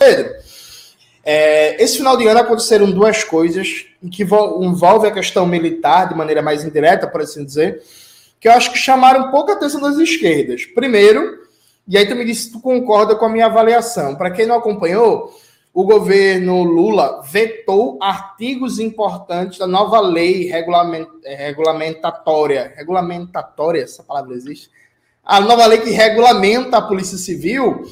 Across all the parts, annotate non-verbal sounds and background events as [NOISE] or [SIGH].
Pedro, é, esse final de ano aconteceram duas coisas que envolvem a questão militar de maneira mais indireta, por assim dizer, que eu acho que chamaram um pouco a atenção das esquerdas. Primeiro, e aí tu me disse se tu concorda com a minha avaliação. Para quem não acompanhou, o governo Lula vetou artigos importantes da nova lei regulament, é, regulamentatória. Regulamentatória, essa palavra existe? A nova lei que regulamenta a Polícia Civil.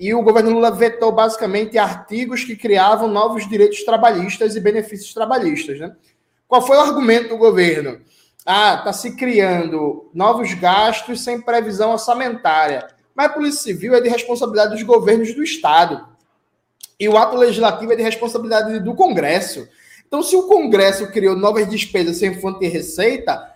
E o governo Lula vetou basicamente artigos que criavam novos direitos trabalhistas e benefícios trabalhistas. Né? Qual foi o argumento do governo? Ah, está se criando novos gastos sem previsão orçamentária. Mas a Polícia Civil é de responsabilidade dos governos do Estado. E o ato legislativo é de responsabilidade do Congresso. Então, se o Congresso criou novas despesas sem fonte de receita,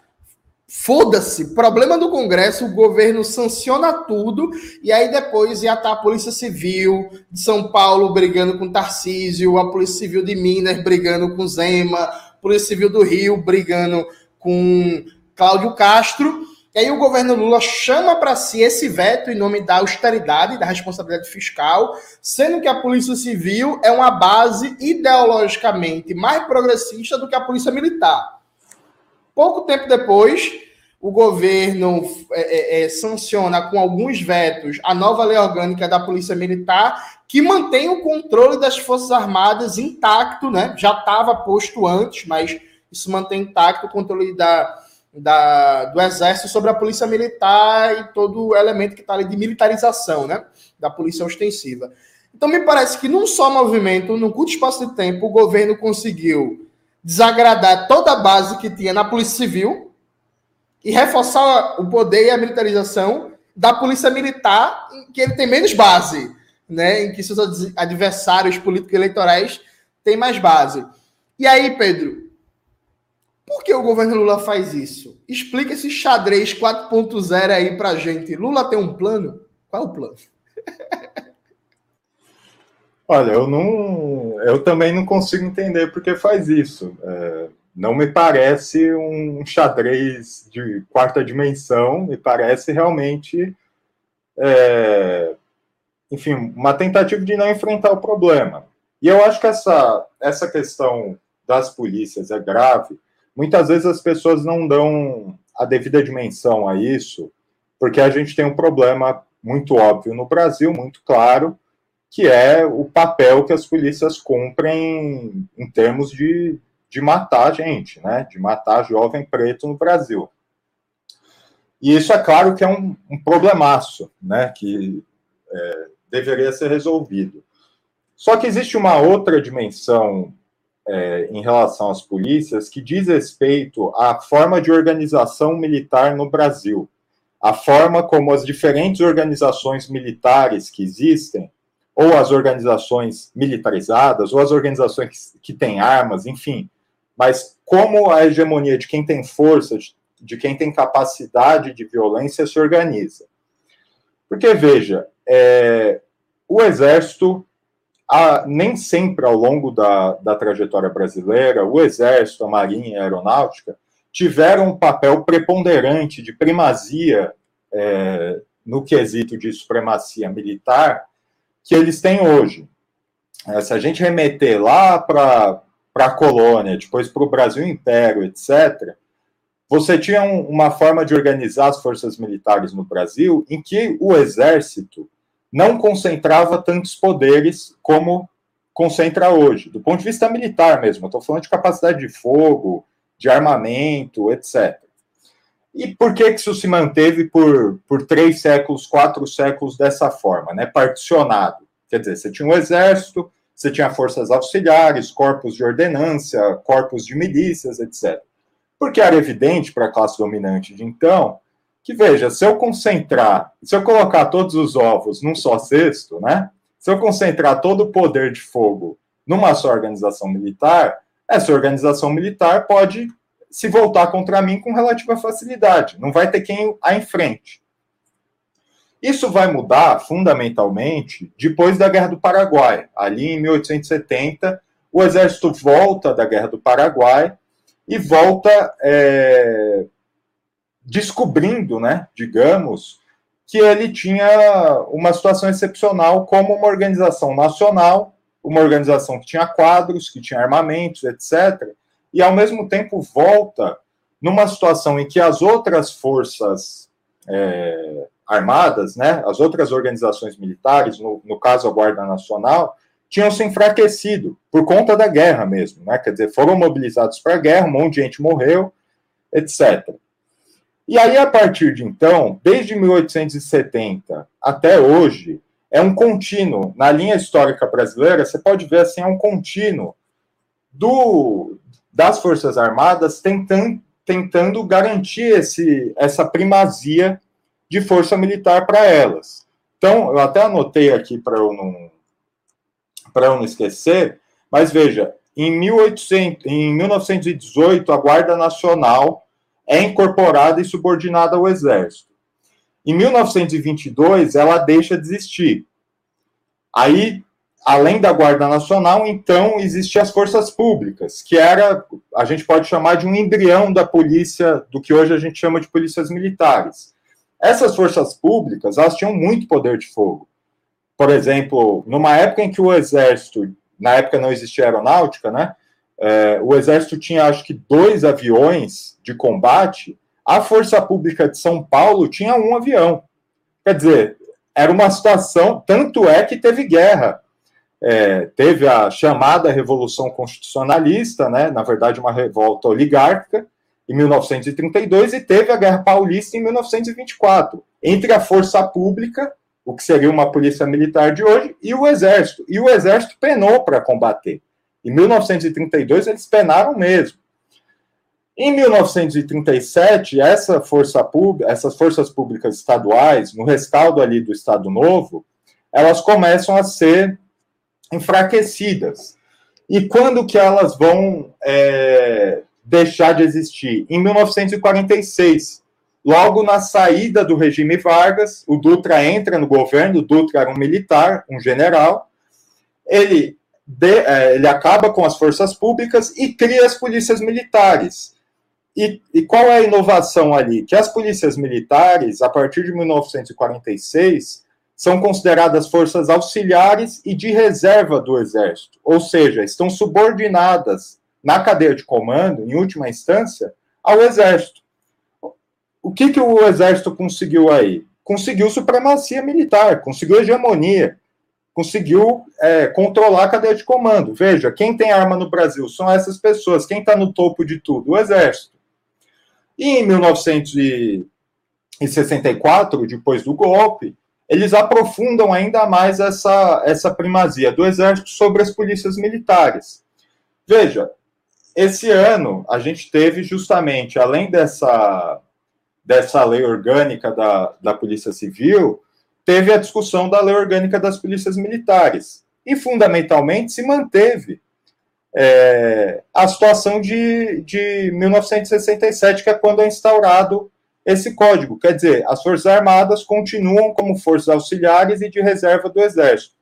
foda-se. Problema do Congresso, o governo sanciona tudo e aí depois ia estar a Polícia Civil de São Paulo brigando com Tarcísio, a Polícia Civil de Minas brigando com Zema, a Polícia Civil do Rio brigando com Cláudio Castro. E aí o governo Lula chama para si esse veto em nome da austeridade, da responsabilidade fiscal, sendo que a Polícia Civil é uma base ideologicamente mais progressista do que a Polícia Militar. Pouco tempo depois, o governo é, é, é sanciona com alguns vetos a nova lei orgânica da Polícia Militar, que mantém o controle das Forças Armadas intacto, né? Já estava posto antes, mas isso mantém intacto o controle da da, do Exército sobre a Polícia Militar e todo o elemento que está ali de militarização, né? Da polícia ostensiva. Então, me parece que num só movimento, num curto espaço de tempo, o governo conseguiu desagradar toda a base que tinha na Polícia Civil e reforçar o poder e a militarização da Polícia Militar, em que ele tem menos base, né? Em que seus adversários políticos eleitorais têm mais base. E aí, Pedro, por que o governo Lula faz isso? Explica esse xadrez 4.0 aí pra gente. Lula tem um plano? Qual é o plano? [LAUGHS] Olha, eu não, eu também não consigo entender por que faz isso. É, não me parece um xadrez de quarta dimensão, me parece realmente, é, enfim, uma tentativa de não enfrentar o problema. E eu acho que essa, essa questão das polícias é grave, muitas vezes as pessoas não dão a devida dimensão a isso, porque a gente tem um problema muito óbvio no Brasil, muito claro, que é o papel que as polícias cumprem em termos de, de matar gente, né? De matar jovem preto no Brasil. E isso é claro que é um, um problemaço, né? Que é, deveria ser resolvido. Só que existe uma outra dimensão é, em relação às polícias que diz respeito à forma de organização militar no Brasil, a forma como as diferentes organizações militares que existem, ou as organizações militarizadas, ou as organizações que têm armas, enfim, mas como a hegemonia de quem tem força, de quem tem capacidade de violência se organiza. Porque, veja, é, o exército a, nem sempre ao longo da, da trajetória brasileira, o Exército, a Marinha e a Aeronáutica tiveram um papel preponderante de primazia é, no quesito de supremacia militar que eles têm hoje. É, se a gente remeter lá para a colônia, depois para o Brasil Império, etc., você tinha um, uma forma de organizar as forças militares no Brasil em que o exército não concentrava tantos poderes como concentra hoje, do ponto de vista militar mesmo. Estou falando de capacidade de fogo, de armamento, etc. E por que, que isso se manteve por, por três séculos, quatro séculos dessa forma, né? Particionado. Quer dizer, você tinha um exército, você tinha forças auxiliares, corpos de ordenância, corpos de milícias, etc. Porque era evidente para a classe dominante de então que veja, se eu concentrar, se eu colocar todos os ovos num só cesto, né? Se eu concentrar todo o poder de fogo numa só organização militar, essa organização militar pode se voltar contra mim com relativa facilidade. Não vai ter quem a enfrente. Isso vai mudar fundamentalmente depois da Guerra do Paraguai. Ali em 1870, o exército volta da Guerra do Paraguai e volta é, descobrindo, né, digamos, que ele tinha uma situação excepcional como uma organização nacional, uma organização que tinha quadros, que tinha armamentos, etc. E ao mesmo tempo volta numa situação em que as outras forças é, armadas, né, as outras organizações militares, no, no caso a Guarda Nacional, tinham se enfraquecido por conta da guerra mesmo, né? Quer dizer, foram mobilizados para a guerra, um monte de gente morreu, etc. E aí, a partir de então, desde 1870 até hoje, é um contínuo. Na linha histórica brasileira, você pode ver assim, é um contínuo do, das Forças Armadas tentando, tentando garantir esse, essa primazia de força militar para elas. Então, eu até anotei aqui para eu não para eu não esquecer, mas veja, em, 1800, em 1918 a Guarda Nacional é incorporada e subordinada ao Exército. Em 1922 ela deixa de existir. Aí, além da Guarda Nacional, então existiam as forças públicas, que era, a gente pode chamar de um embrião da polícia, do que hoje a gente chama de polícias militares. Essas forças públicas, elas tinham muito poder de fogo. Por exemplo, numa época em que o exército, na época não existia aeronáutica, né? É, o exército tinha, acho que, dois aviões de combate. A Força Pública de São Paulo tinha um avião. Quer dizer, era uma situação, tanto é que teve guerra. É, teve a chamada Revolução Constitucionalista, né? Na verdade, uma revolta oligárquica, em 1932 e teve a Guerra Paulista em 1924, entre a força pública, o que seria uma polícia militar de hoje, e o exército. E o exército penou para combater. Em 1932 eles penaram mesmo. Em 1937, essa força pública, essas forças públicas estaduais, no rescaldo ali do Estado Novo, elas começam a ser enfraquecidas. E quando que elas vão é, deixar de existir? Em 1946. Logo na saída do regime Vargas, o Dutra entra no governo, o Dutra era um militar, um general, ele, de, é, ele acaba com as forças públicas e cria as polícias militares. E, e qual é a inovação ali? Que as polícias militares, a partir de 1946, são consideradas forças auxiliares e de reserva do Exército, ou seja, estão subordinadas na cadeia de comando, em última instância, ao Exército. O que, que o Exército conseguiu aí? Conseguiu supremacia militar, conseguiu hegemonia, conseguiu é, controlar a cadeia de comando. Veja, quem tem arma no Brasil são essas pessoas. Quem está no topo de tudo? O Exército. E em 1964, depois do golpe, eles aprofundam ainda mais essa, essa primazia do Exército sobre as polícias militares. Veja, esse ano a gente teve justamente, além dessa, dessa lei orgânica da, da Polícia Civil, teve a discussão da lei orgânica das polícias militares. E, fundamentalmente, se manteve é, a situação de, de 1967, que é quando é instaurado esse código. Quer dizer, as Forças Armadas continuam como forças auxiliares e de reserva do Exército.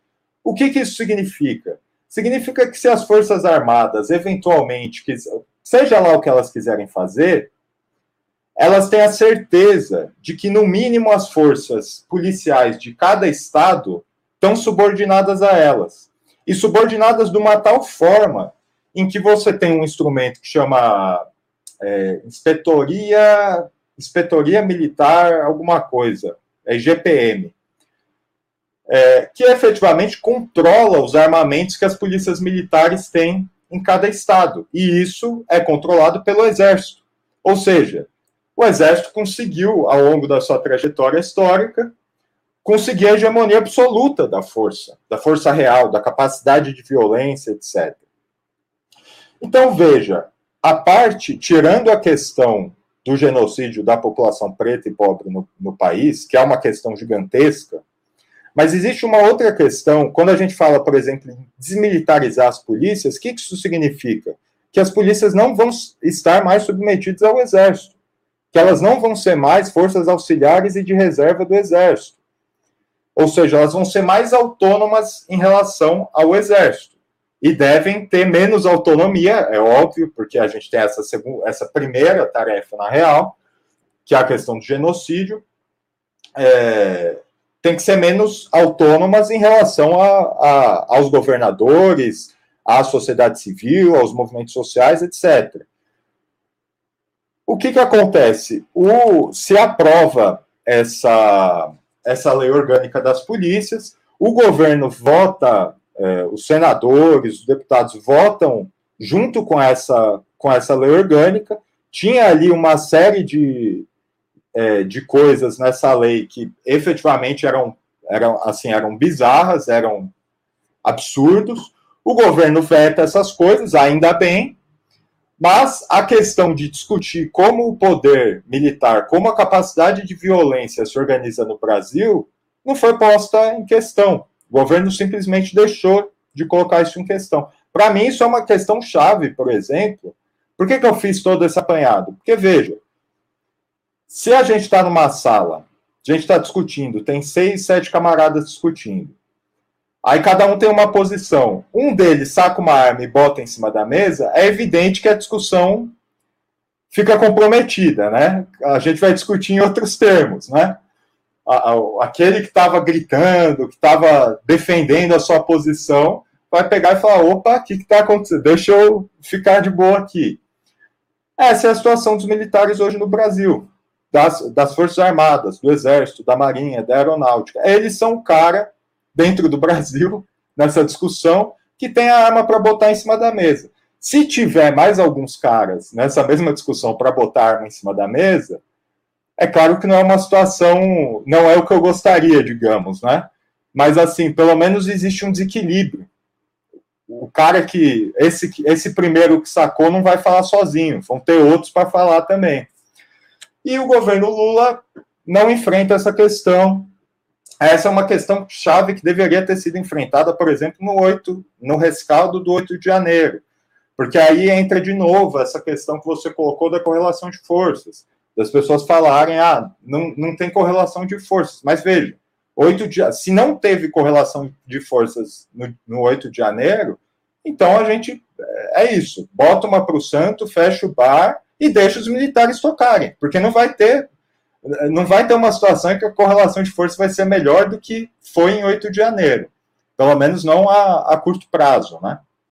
O que, que isso significa? Significa que se as Forças Armadas, eventualmente, seja lá o que elas quiserem fazer, elas têm a certeza de que, no mínimo, as forças policiais de cada estado estão subordinadas a elas. E subordinadas de uma tal forma em que você tem um instrumento que chama é, inspetoria, inspetoria militar, alguma coisa, é GPM é, que efetivamente controla os armamentos que as polícias militares têm em cada estado. E isso é controlado pelo Exército. Ou seja, o Exército conseguiu, ao longo da sua trajetória histórica, conseguir a hegemonia absoluta da força, da força real, da capacidade de violência, etc. Então, veja, a parte, tirando a questão do genocídio da população preta e pobre no, no país, que é uma questão gigantesca, mas existe uma outra questão, quando a gente fala, por exemplo, em desmilitarizar as polícias, o que isso significa? Que as polícias não vão estar mais submetidas ao exército, que elas não vão ser mais forças auxiliares e de reserva do exército. Ou seja, elas vão ser mais autônomas em relação ao exército. E devem ter menos autonomia, é óbvio, porque a gente tem essa, essa primeira tarefa na real, que é a questão do genocídio, é, tem que ser menos autônomas em relação a, a, aos governadores, à sociedade civil, aos movimentos sociais, etc. O que, que acontece? O, se aprova essa, essa lei orgânica das polícias, o governo vota, é, os senadores, os deputados votam junto com essa, com essa lei orgânica. Tinha ali uma série de, é, de coisas nessa lei que efetivamente eram, eram, assim, eram bizarras, eram absurdos. O governo veta essas coisas, ainda bem, mas a questão de discutir como o poder militar, como a capacidade de violência se organiza no Brasil, não foi posta em questão. O governo simplesmente deixou de colocar isso em questão. Para mim, isso é uma questão chave, por exemplo. Por que, que eu fiz todo esse apanhado? Porque, veja, se a gente está numa sala, a gente está discutindo, tem seis, sete camaradas discutindo. Aí cada um tem uma posição. Um deles saca uma arma e bota em cima da mesa, é evidente que a discussão fica comprometida, né? A gente vai discutir em outros termos, né? Aquele que estava gritando, que estava defendendo a sua posição, vai pegar e falar: opa, o que está acontecendo? Deixa eu ficar de boa aqui. Essa é a situação dos militares hoje no Brasil, das, das Forças Armadas, do Exército, da Marinha, da Aeronáutica. Eles são o cara dentro do Brasil, [LAUGHS] nessa discussão, que tem a arma para botar em cima da mesa. Se tiver mais alguns caras nessa mesma discussão para botar arma em cima da mesa, é claro que não é uma situação, não é o que eu gostaria, digamos, né? Mas assim, pelo menos existe um desequilíbrio. O cara que esse esse primeiro que sacou não vai falar sozinho, vão ter outros para falar também. E o governo Lula não enfrenta essa questão essa é uma questão chave que deveria ter sido enfrentada, por exemplo, no 8, no rescaldo do 8 de janeiro. Porque aí entra de novo essa questão que você colocou da correlação de forças. Das pessoas falarem, ah, não, não tem correlação de forças. Mas veja, 8 de, se não teve correlação de forças no, no 8 de janeiro, então a gente é, é isso. Bota uma para o santo, fecha o bar e deixa os militares tocarem. Porque não vai ter não vai ter uma situação em que a correlação de força vai ser melhor do que foi em 8 de janeiro. Pelo menos não a, a curto prazo, né?